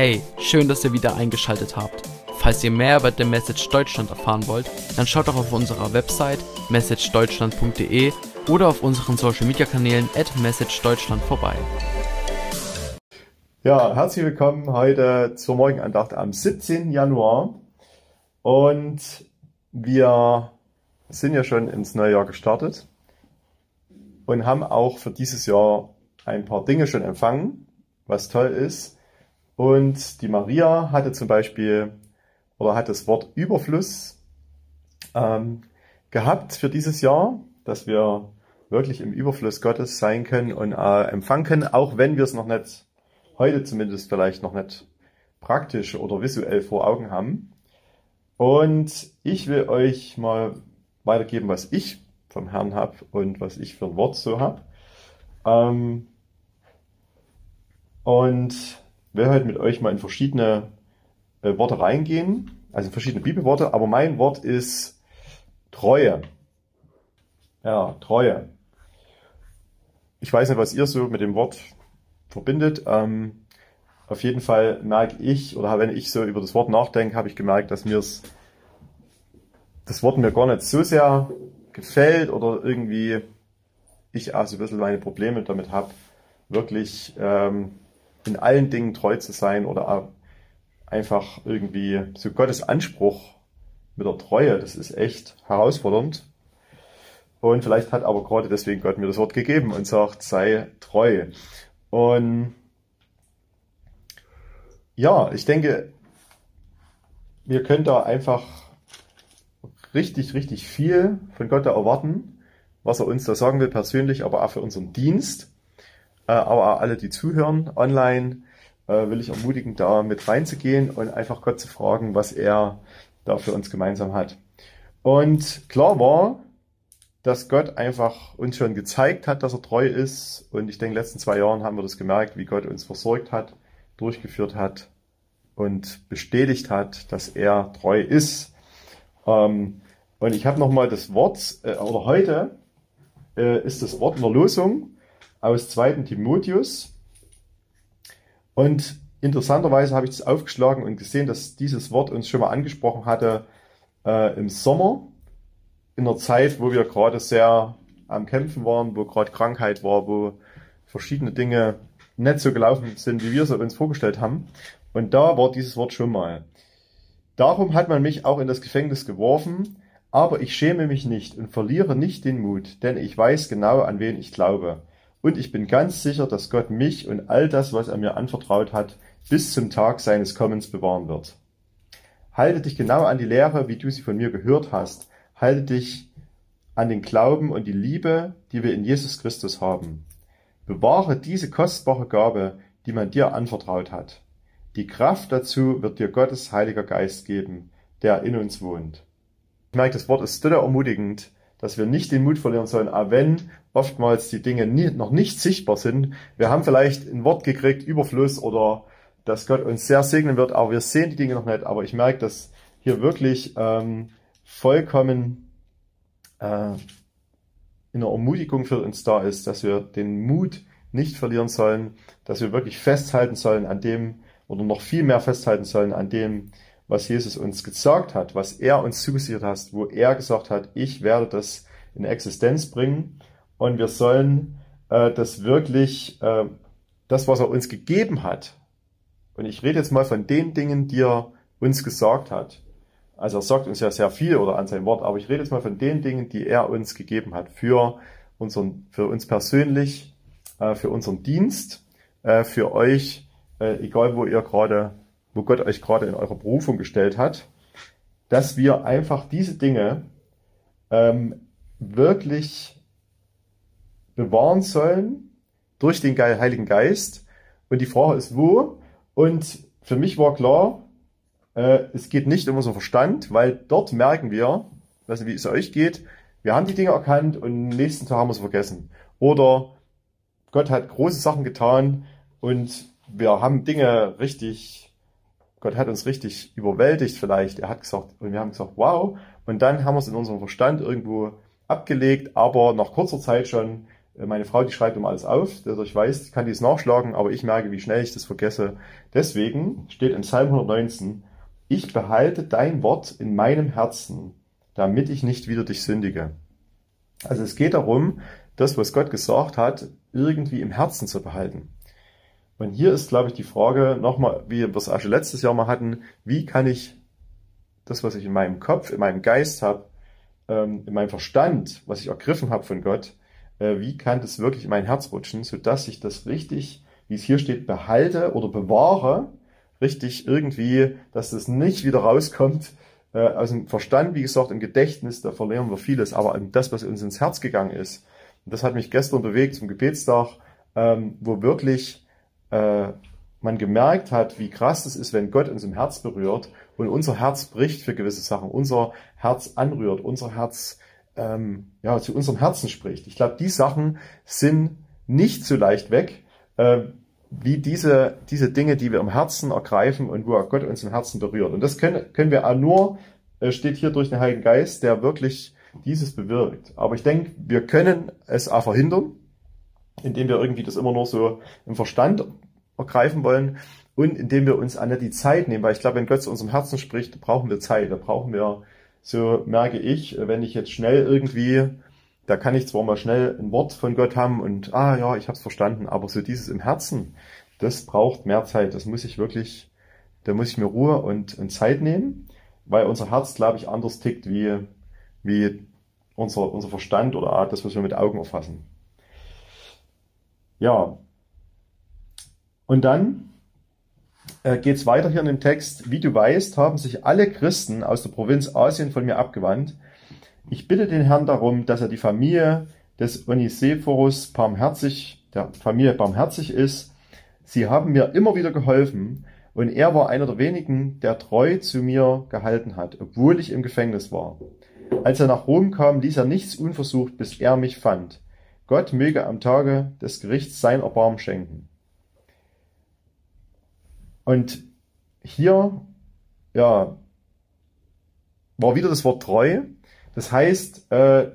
Hey, schön, dass ihr wieder eingeschaltet habt. Falls ihr mehr über The Message Deutschland erfahren wollt, dann schaut doch auf unserer Website messagedeutschland.de oder auf unseren Social Media Kanälen at messagedeutschland vorbei. Ja, herzlich willkommen heute zur Morgenandacht am 17. Januar. Und wir sind ja schon ins neue Jahr gestartet und haben auch für dieses Jahr ein paar Dinge schon empfangen, was toll ist. Und die Maria hatte zum Beispiel oder hat das Wort Überfluss ähm, gehabt für dieses Jahr, dass wir wirklich im Überfluss Gottes sein können und äh, empfangen können, auch wenn wir es noch nicht, heute zumindest vielleicht noch nicht praktisch oder visuell vor Augen haben. Und ich will euch mal weitergeben, was ich vom Herrn habe und was ich für ein Wort so habe. Ähm, und will heute mit euch mal in verschiedene äh, Worte reingehen, also in verschiedene Bibelworte, aber mein Wort ist Treue. Ja, Treue. Ich weiß nicht, was ihr so mit dem Wort verbindet. Ähm, auf jeden Fall merke ich, oder wenn ich so über das Wort nachdenke, habe ich gemerkt, dass mir das Wort mir gar nicht so sehr gefällt oder irgendwie ich auch so ein bisschen meine Probleme damit habe, wirklich ähm, in allen Dingen treu zu sein oder einfach irgendwie so Gottes Anspruch mit der Treue, das ist echt herausfordernd. Und vielleicht hat aber gerade deswegen Gott mir das Wort gegeben und sagt, sei treu. Und ja, ich denke, wir können da einfach richtig, richtig viel von Gott da erwarten, was er uns da sagen will persönlich, aber auch für unseren Dienst. Äh, aber auch alle, die zuhören online, äh, will ich ermutigen, da mit reinzugehen und einfach Gott zu fragen, was er da für uns gemeinsam hat. Und klar war, dass Gott einfach uns schon gezeigt hat, dass er treu ist. Und ich denke, in den letzten zwei Jahren haben wir das gemerkt, wie Gott uns versorgt hat, durchgeführt hat und bestätigt hat, dass er treu ist. Ähm, und ich habe nochmal das Wort, äh, oder heute ist das Wort in der Losung aus 2. Timotheus. Und interessanterweise habe ich das aufgeschlagen und gesehen, dass dieses Wort uns schon mal angesprochen hatte äh, im Sommer, in der Zeit, wo wir gerade sehr am Kämpfen waren, wo gerade Krankheit war, wo verschiedene Dinge nicht so gelaufen sind, wie wir es uns vorgestellt haben. Und da war dieses Wort schon mal. Darum hat man mich auch in das Gefängnis geworfen, aber ich schäme mich nicht und verliere nicht den Mut, denn ich weiß genau, an wen ich glaube. Und ich bin ganz sicher, dass Gott mich und all das, was er mir anvertraut hat, bis zum Tag seines Kommens bewahren wird. Halte dich genau an die Lehre, wie du sie von mir gehört hast. Halte dich an den Glauben und die Liebe, die wir in Jesus Christus haben. Bewahre diese kostbare Gabe, die man dir anvertraut hat. Die Kraft dazu wird dir Gottes Heiliger Geist geben, der in uns wohnt. Ich merke, das Wort ist total ermutigend, dass wir nicht den Mut verlieren sollen, auch wenn oftmals die Dinge nie, noch nicht sichtbar sind. Wir haben vielleicht ein Wort gekriegt, Überfluss oder dass Gott uns sehr segnen wird, aber wir sehen die Dinge noch nicht. Aber ich merke, dass hier wirklich ähm, vollkommen äh, in der Ermutigung für uns da ist, dass wir den Mut nicht verlieren sollen, dass wir wirklich festhalten sollen an dem oder noch viel mehr festhalten sollen an dem, was Jesus uns gesagt hat, was er uns zugesichert hat, wo er gesagt hat, ich werde das in Existenz bringen und wir sollen äh, das wirklich, äh, das, was er uns gegeben hat, und ich rede jetzt mal von den Dingen, die er uns gesagt hat. Also er sagt uns ja sehr viel oder an sein Wort, aber ich rede jetzt mal von den Dingen, die er uns gegeben hat für unseren, für uns persönlich, äh, für unseren Dienst, äh, für euch, äh, egal wo ihr gerade wo Gott euch gerade in eurer Berufung gestellt hat, dass wir einfach diese Dinge ähm, wirklich bewahren sollen durch den Heiligen Geist. Und die Frage ist, wo? Und für mich war klar, äh, es geht nicht um unseren Verstand, weil dort merken wir, weiß nicht, wie es euch geht, wir haben die Dinge erkannt und nächsten Tag haben wir es vergessen. Oder Gott hat große Sachen getan und wir haben Dinge richtig Gott hat uns richtig überwältigt vielleicht. Er hat gesagt, und wir haben gesagt, wow. Und dann haben wir es in unserem Verstand irgendwo abgelegt, aber nach kurzer Zeit schon Äh, meine Frau, die schreibt immer alles auf, dass ich weiß, kann dies nachschlagen, aber ich merke, wie schnell ich das vergesse. Deswegen steht in Psalm 119, ich behalte dein Wort in meinem Herzen, damit ich nicht wieder dich sündige. Also es geht darum, das, was Gott gesagt hat, irgendwie im Herzen zu behalten. Und hier ist, glaube ich, die Frage nochmal, wie wir es auch schon letztes Jahr mal hatten, wie kann ich das, was ich in meinem Kopf, in meinem Geist habe, ähm, in meinem Verstand, was ich ergriffen habe von Gott, äh, wie kann das wirklich in mein Herz rutschen, sodass ich das richtig, wie es hier steht, behalte oder bewahre, richtig irgendwie, dass das nicht wieder rauskommt äh, aus dem Verstand, wie gesagt, im Gedächtnis, da verlieren wir vieles, aber das, was uns ins Herz gegangen ist, das hat mich gestern bewegt zum Gebetstag, ähm, wo wirklich äh, man gemerkt hat, wie krass es ist, wenn Gott uns im Herz berührt und unser Herz bricht für gewisse Sachen, unser Herz anrührt, unser Herz ähm, ja zu unserem Herzen spricht. Ich glaube, die Sachen sind nicht so leicht weg, äh, wie diese, diese Dinge, die wir im Herzen ergreifen und wo Gott uns im Herzen berührt. Und das können, können wir auch nur, äh, steht hier durch den Heiligen Geist, der wirklich dieses bewirkt. Aber ich denke, wir können es auch verhindern, indem wir irgendwie das immer nur so im Verstand ergreifen wollen und indem wir uns an die Zeit nehmen, weil ich glaube, wenn Gott zu unserem Herzen spricht, brauchen wir Zeit, da brauchen wir, so merke ich, wenn ich jetzt schnell irgendwie, da kann ich zwar mal schnell ein Wort von Gott haben und, ah ja, ich habe es verstanden, aber so dieses im Herzen, das braucht mehr Zeit, das muss ich wirklich, da muss ich mir Ruhe und, und Zeit nehmen, weil unser Herz, glaube ich, anders tickt wie, wie unser, unser Verstand oder das, was wir mit Augen erfassen. Ja. Und dann äh, geht es weiter hier in dem Text. Wie du weißt, haben sich alle Christen aus der Provinz Asien von mir abgewandt. Ich bitte den Herrn darum, dass er die Familie des Onisephorus barmherzig, der Familie barmherzig ist. Sie haben mir immer wieder geholfen und er war einer der wenigen, der treu zu mir gehalten hat, obwohl ich im Gefängnis war. Als er nach Rom kam, ließ er nichts unversucht, bis er mich fand. Gott möge am Tage des Gerichts sein Erbarmen schenken. Und hier, ja, war wieder das Wort treu. Das heißt, äh,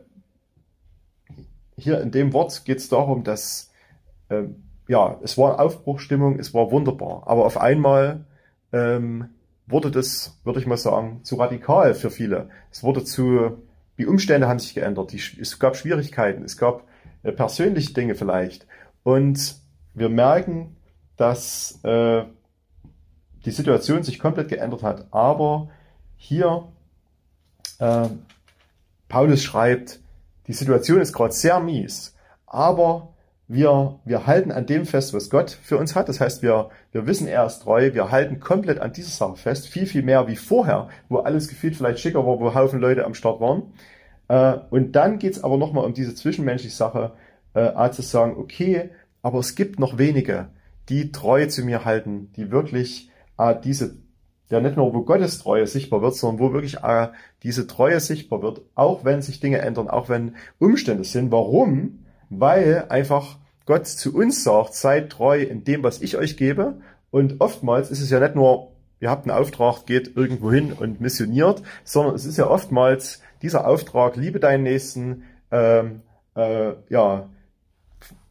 hier in dem Wort geht es darum, dass, äh, ja, es war Aufbruchstimmung, es war wunderbar. Aber auf einmal ähm, wurde das, würde ich mal sagen, zu radikal für viele. Es wurde zu, die Umstände haben sich geändert, die, es gab Schwierigkeiten, es gab persönliche Dinge vielleicht. Und wir merken, dass äh, die Situation sich komplett geändert hat. Aber hier, äh, Paulus schreibt, die Situation ist gerade sehr mies, aber wir, wir halten an dem fest, was Gott für uns hat. Das heißt, wir, wir wissen, er ist treu. Wir halten komplett an dieser Sache fest. Viel, viel mehr wie vorher, wo alles gefühlt vielleicht schicker war, wo Haufen Leute am Start waren. Äh, und dann geht's aber nochmal um diese zwischenmenschliche Sache, äh, zu sagen, okay, aber es gibt noch wenige, die treu zu mir halten, die wirklich äh, diese, ja nicht nur, wo Gottes Treue sichtbar wird, sondern wo wirklich äh, diese Treue sichtbar wird, auch wenn sich Dinge ändern, auch wenn Umstände sind. Warum? weil einfach Gott zu uns sagt, seid treu in dem, was ich euch gebe. Und oftmals ist es ja nicht nur, ihr habt einen Auftrag, geht irgendwo hin und missioniert, sondern es ist ja oftmals dieser Auftrag, liebe deinen Nächsten, ähm, äh, ja,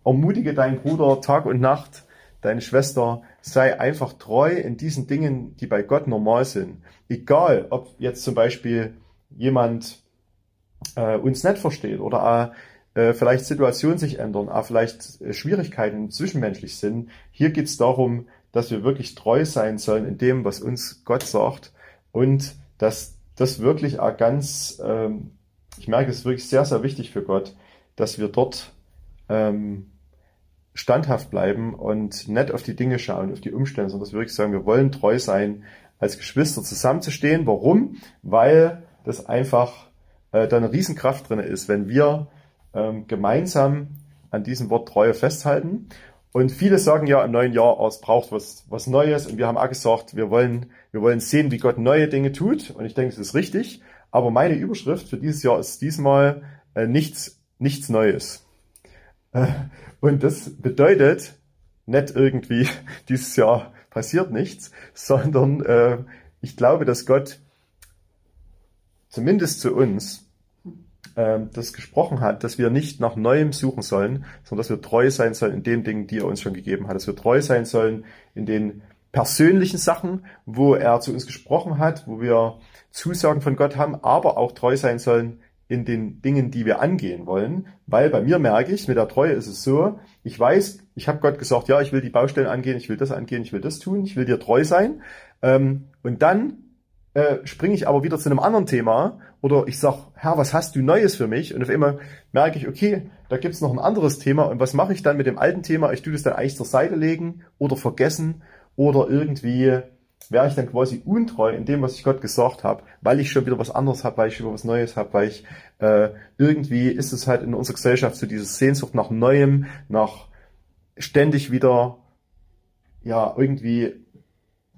ermutige deinen Bruder Tag und Nacht, deine Schwester, sei einfach treu in diesen Dingen, die bei Gott normal sind. Egal, ob jetzt zum Beispiel jemand äh, uns nicht versteht oder äh, äh, vielleicht Situationen sich ändern, aber vielleicht äh, Schwierigkeiten zwischenmenschlich sind. Hier geht es darum, dass wir wirklich treu sein sollen in dem, was uns Gott sagt und dass das wirklich auch ganz, ähm, ich merke, es ist wirklich sehr, sehr wichtig für Gott, dass wir dort ähm, standhaft bleiben und nicht auf die Dinge schauen, auf die Umstände, sondern dass wir wirklich sagen, wir wollen treu sein, als Geschwister zusammenzustehen. Warum? Weil das einfach äh, da eine Riesenkraft drin ist, wenn wir ähm, gemeinsam an diesem Wort Treue festhalten. Und viele sagen ja im neuen Jahr, oh, es braucht was, was Neues. Und wir haben auch gesagt, wir wollen, wir wollen sehen, wie Gott neue Dinge tut. Und ich denke, es ist richtig. Aber meine Überschrift für dieses Jahr ist diesmal äh, nichts, nichts Neues. Äh, und das bedeutet nicht irgendwie, dieses Jahr passiert nichts, sondern äh, ich glaube, dass Gott zumindest zu uns ähm, das gesprochen hat, dass wir nicht nach Neuem suchen sollen, sondern dass wir treu sein sollen in den Dingen, die er uns schon gegeben hat. Dass wir treu sein sollen in den persönlichen Sachen, wo er zu uns gesprochen hat, wo wir Zusagen von Gott haben, aber auch treu sein sollen in den Dingen, die wir angehen wollen. Weil bei mir merke ich, mit der Treue ist es so, ich weiß, ich habe Gott gesagt, ja, ich will die Baustellen angehen, ich will das angehen, ich will das tun, ich will dir treu sein. Ähm, und dann äh, springe ich aber wieder zu einem anderen Thema oder ich sag, Herr, was hast du Neues für mich? Und auf einmal merke ich, okay, da gibt's noch ein anderes Thema und was mache ich dann mit dem alten Thema? Ich tue das dann eigentlich zur Seite legen oder vergessen oder irgendwie wäre ich dann quasi untreu in dem, was ich Gott gesagt habe, weil ich schon wieder was anderes habe, weil ich schon was Neues habe, weil ich äh, irgendwie ist es halt in unserer Gesellschaft so diese Sehnsucht nach Neuem, nach ständig wieder ja irgendwie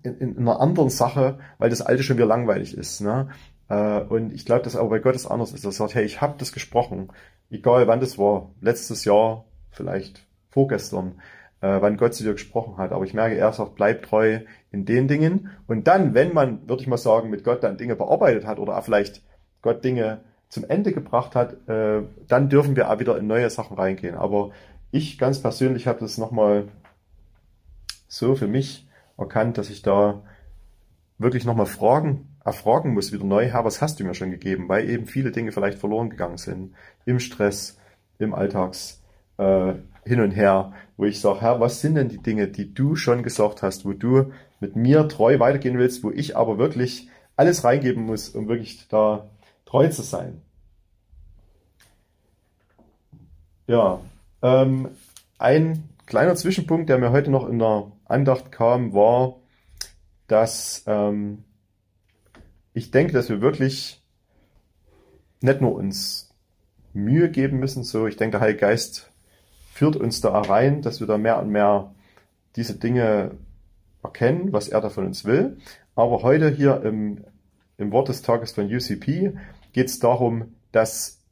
in, in einer anderen Sache, weil das Alte schon wieder langweilig ist. Ne? Äh, und ich glaube, dass aber bei Gott es anders ist. Er sagt, hey, ich habe das gesprochen, egal wann das war, letztes Jahr, vielleicht vorgestern, äh, wann Gott zu dir gesprochen hat. Aber ich merke, er sagt, bleib treu in den Dingen. Und dann, wenn man, würde ich mal sagen, mit Gott dann Dinge bearbeitet hat oder auch vielleicht Gott Dinge zum Ende gebracht hat, äh, dann dürfen wir auch wieder in neue Sachen reingehen. Aber ich ganz persönlich habe das nochmal so für mich erkannt, dass ich da wirklich nochmal fragen, erfragen muss wieder neu, Herr, was hast du mir schon gegeben? Weil eben viele Dinge vielleicht verloren gegangen sind. Im Stress, im Alltags, äh, hin und her, wo ich sage, Herr, was sind denn die Dinge, die du schon gesagt hast, wo du mit mir treu weitergehen willst, wo ich aber wirklich alles reingeben muss, um wirklich da treu zu sein. Ja, ähm, ein kleiner Zwischenpunkt, der mir heute noch in der Andacht kam, war, dass ähm, ich denke, dass wir wirklich nicht nur uns Mühe geben müssen, so ich denke, der Heilige Geist führt uns da rein, dass wir da mehr und mehr diese Dinge erkennen, was er da von uns will. Aber heute hier im, im Wort des Tages von UCP geht es darum, dass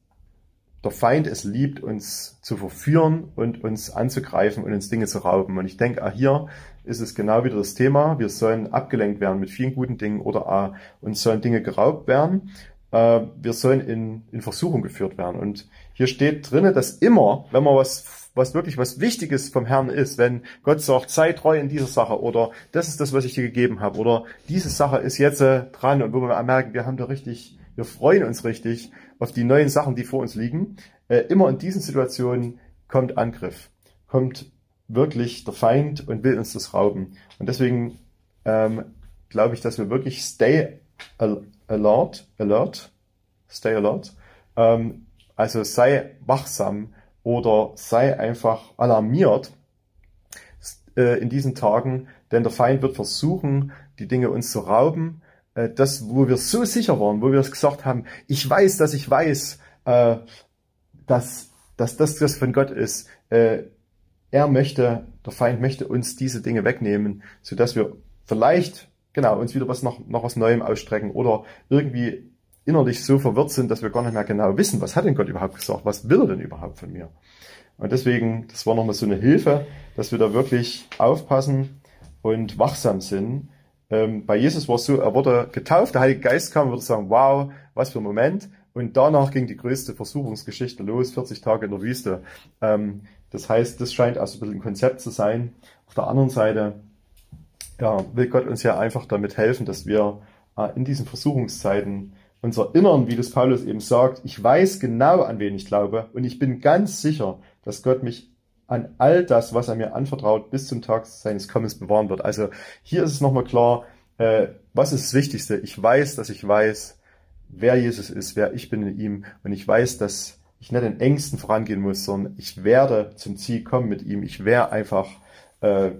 der Feind es liebt, uns zu verführen und uns anzugreifen und uns Dinge zu rauben. Und ich denke, auch hier ist es genau wieder das Thema. Wir sollen abgelenkt werden mit vielen guten Dingen oder auch uns sollen Dinge geraubt werden. Äh, wir sollen in, in Versuchung geführt werden. Und hier steht drinnen, dass immer, wenn man was was wirklich was Wichtiges vom Herrn ist, wenn Gott sagt, sei treu in dieser Sache oder das ist das, was ich dir gegeben habe oder diese Sache ist jetzt äh, dran und wo wir merken, wir haben da richtig, wir freuen uns richtig, auf die neuen Sachen, die vor uns liegen. Äh, immer in diesen Situationen kommt Angriff, kommt wirklich der Feind und will uns das rauben. Und deswegen ähm, glaube ich, dass wir wirklich stay alert, alert, stay alert, ähm, also sei wachsam oder sei einfach alarmiert äh, in diesen Tagen, denn der Feind wird versuchen, die Dinge uns zu rauben, äh, das, wo wir so sicher waren, wo wir es gesagt haben, ich weiß, dass ich weiß, äh, dass, dass das das von Gott ist. Äh, er möchte, der Feind möchte uns diese Dinge wegnehmen, so dass wir vielleicht, genau, uns wieder was noch, noch was Neuem ausstrecken oder irgendwie innerlich so verwirrt sind, dass wir gar nicht mehr genau wissen, was hat denn Gott überhaupt gesagt, was will er denn überhaupt von mir? Und deswegen, das war nochmal so eine Hilfe, dass wir da wirklich aufpassen und wachsam sind, ähm, bei Jesus war es so, er wurde getauft, der Heilige Geist kam und würde sagen, wow, was für ein Moment. Und danach ging die größte Versuchungsgeschichte los, 40 Tage in der Wüste. Ähm, das heißt, das scheint also ein bisschen ein Konzept zu sein. Auf der anderen Seite ja, will Gott uns ja einfach damit helfen, dass wir äh, in diesen Versuchungszeiten uns erinnern, wie das Paulus eben sagt, ich weiß genau, an wen ich glaube und ich bin ganz sicher, dass Gott mich an all das, was er mir anvertraut, bis zum Tag seines Kommens bewahren wird. Also hier ist es nochmal klar, äh, was ist das Wichtigste? Ich weiß, dass ich weiß, wer Jesus ist, wer ich bin in ihm und ich weiß, dass ich nicht in Ängsten vorangehen muss, sondern ich werde zum Ziel kommen mit ihm. Ich werde einfach äh,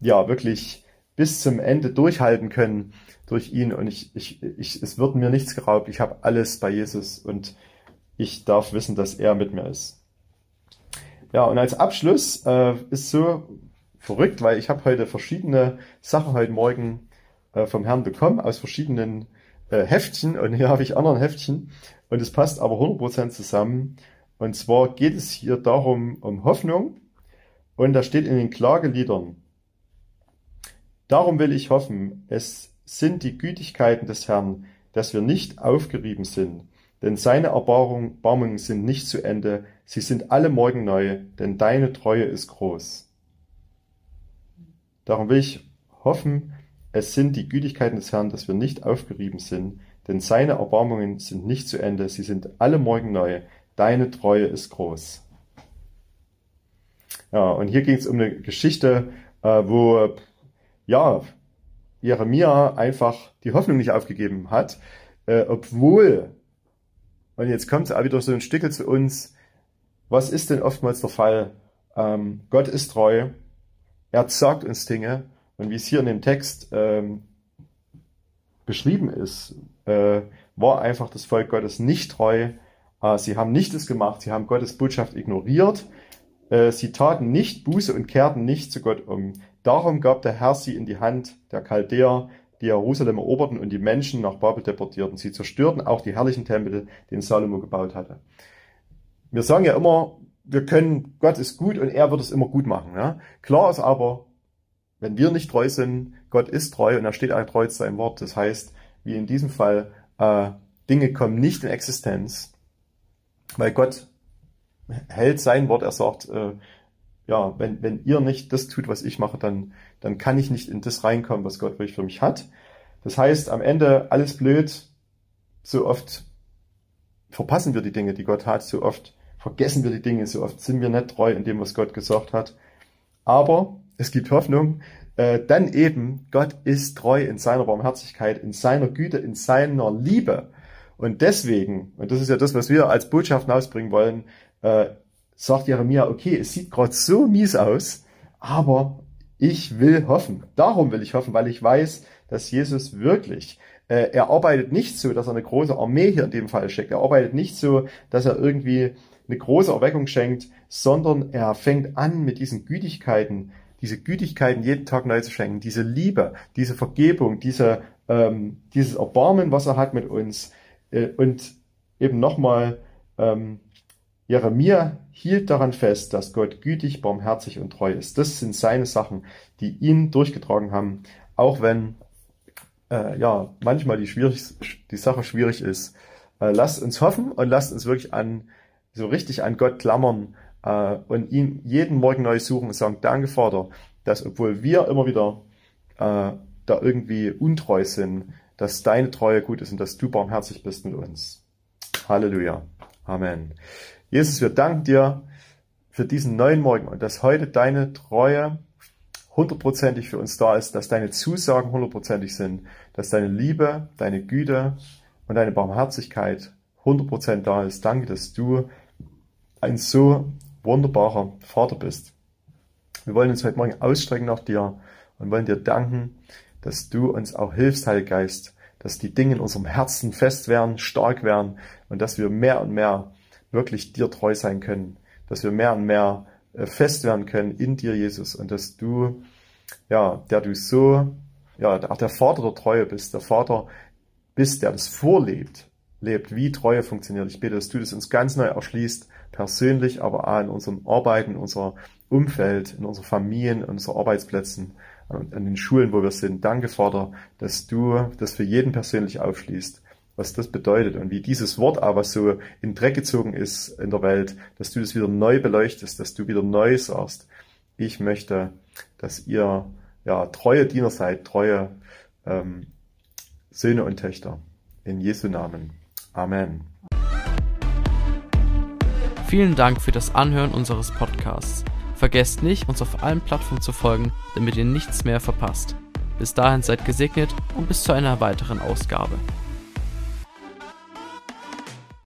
ja wirklich bis zum Ende durchhalten können durch ihn und ich, ich, ich, es wird mir nichts geraubt. Ich habe alles bei Jesus und ich darf wissen, dass er mit mir ist. Ja, und als Abschluss äh, ist so verrückt, weil ich habe heute verschiedene Sachen heute Morgen äh, vom Herrn bekommen aus verschiedenen äh, Heftchen. Und hier habe ich anderen Heftchen. Und es passt aber 100% zusammen. Und zwar geht es hier darum, um Hoffnung. Und da steht in den Klageliedern, Darum will ich hoffen, es sind die Gütigkeiten des Herrn, dass wir nicht aufgerieben sind, denn seine Erbarmungen sind nicht zu Ende, sie sind alle Morgen neu, denn deine Treue ist groß. Darum will ich hoffen, es sind die Gütigkeiten des Herrn, dass wir nicht aufgerieben sind, denn seine Erbarmungen sind nicht zu Ende, sie sind alle Morgen neu, deine Treue ist groß. Ja, und hier ging es um eine Geschichte, äh, wo ja Jeremia einfach die Hoffnung nicht aufgegeben hat, äh, obwohl, und jetzt kommt auch wieder so ein Stückel zu uns, was ist denn oftmals der Fall? Ähm, Gott ist treu, er sagt uns Dinge, und wie es hier in dem Text ähm, beschrieben ist, äh, war einfach das Volk Gottes nicht treu. Äh, sie haben nicht es gemacht, sie haben Gottes Botschaft ignoriert. Äh, sie taten nicht Buße und kehrten nicht zu Gott um. Darum gab der Herr sie in die Hand der Chaldäer, die Jerusalem eroberten und die Menschen nach Babel deportierten. Sie zerstörten auch die herrlichen Tempel, den Salomo gebaut hatte. Wir sagen ja immer, wir können, Gott ist gut und er wird es immer gut machen. Ja? Klar ist aber, wenn wir nicht treu sind, Gott ist treu und er steht auch treu zu seinem Wort. Das heißt, wie in diesem Fall, äh, Dinge kommen nicht in Existenz, weil Gott hält sein Wort. Er sagt, äh, ja, wenn, wenn ihr nicht das tut, was ich mache, dann, dann kann ich nicht in das reinkommen, was Gott wirklich für mich hat. Das heißt, am Ende alles blöd, so oft verpassen wir die Dinge, die Gott hat, so oft vergessen wir die Dinge, so oft sind wir nicht treu in dem, was Gott gesagt hat. Aber es gibt Hoffnung, äh, dann eben, Gott ist treu in seiner Barmherzigkeit, in seiner Güte, in seiner Liebe. Und deswegen, und das ist ja das, was wir als Botschaft ausbringen wollen, äh, sagt Jeremia, okay, es sieht gerade so mies aus, aber ich will hoffen. Darum will ich hoffen, weil ich weiß, dass Jesus wirklich, äh, er arbeitet nicht so, dass er eine große Armee hier in dem Fall schickt. Er arbeitet nicht so, dass er irgendwie eine große Erweckung schenkt, sondern er fängt an mit diesen Gütigkeiten, diese Gütigkeiten jeden Tag neu zu schenken, diese Liebe, diese Vergebung, diese, ähm, dieses Erbarmen, was er hat mit uns. Äh, und eben nochmal, ähm, Jeremia hielt daran fest, dass Gott gütig, barmherzig und treu ist. Das sind seine Sachen, die ihn durchgetragen haben, auch wenn äh, ja manchmal die, schwierig, die Sache schwierig ist. Äh, lasst uns hoffen und lasst uns wirklich an so richtig an Gott klammern äh, und ihn jeden Morgen neu suchen und sagen, danke Vater, dass obwohl wir immer wieder äh, da irgendwie untreu sind, dass deine Treue gut ist und dass du barmherzig bist mit uns. Halleluja. Amen. Jesus, wir danken dir für diesen neuen Morgen und dass heute deine Treue hundertprozentig für uns da ist, dass deine Zusagen hundertprozentig sind, dass deine Liebe, deine Güte und deine Barmherzigkeit hundertprozentig da ist. Danke, dass du ein so wunderbarer Vater bist. Wir wollen uns heute Morgen ausstrecken nach dir und wollen dir danken, dass du uns auch hilfst, Heiliger Geist, dass die Dinge in unserem Herzen fest werden, stark werden und dass wir mehr und mehr wirklich dir treu sein können, dass wir mehr und mehr äh, fest werden können in dir, Jesus, und dass du, ja, der du so, ja, auch der Vater der Treue bist, der Vater bist, der das vorlebt, lebt, wie Treue funktioniert. Ich bete, dass du das uns ganz neu erschließt, persönlich, aber auch in unserem Arbeiten, in unserem Umfeld, in unserer Familien, in unseren Arbeitsplätzen, an den Schulen, wo wir sind. Danke, Vater, dass du das für jeden persönlich aufschließt was das bedeutet und wie dieses Wort aber so in Dreck gezogen ist in der Welt, dass du das wieder neu beleuchtest, dass du wieder neu sagst, ich möchte, dass ihr ja treue Diener seid, treue ähm, Söhne und Töchter. In Jesu Namen. Amen. Vielen Dank für das Anhören unseres Podcasts. Vergesst nicht, uns auf allen Plattformen zu folgen, damit ihr nichts mehr verpasst. Bis dahin seid gesegnet und bis zu einer weiteren Ausgabe.